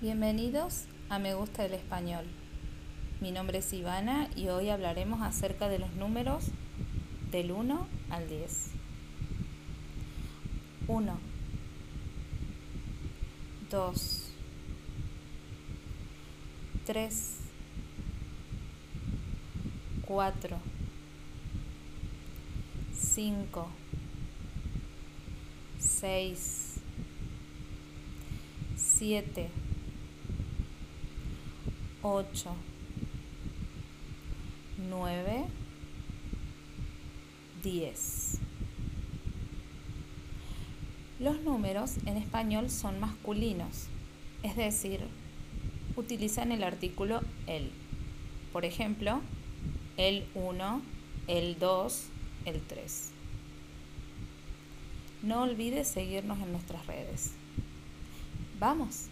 Bienvenidos a Me Gusta el Español. Mi nombre es Ivana y hoy hablaremos acerca de los números del 1 al 10. 1, 2, 3, 4, 5, 6, 7, 8, 9, 10. Los números en español son masculinos, es decir, utilizan el artículo el. Por ejemplo, el 1, el 2, el 3. No olvides seguirnos en nuestras redes. ¡Vamos!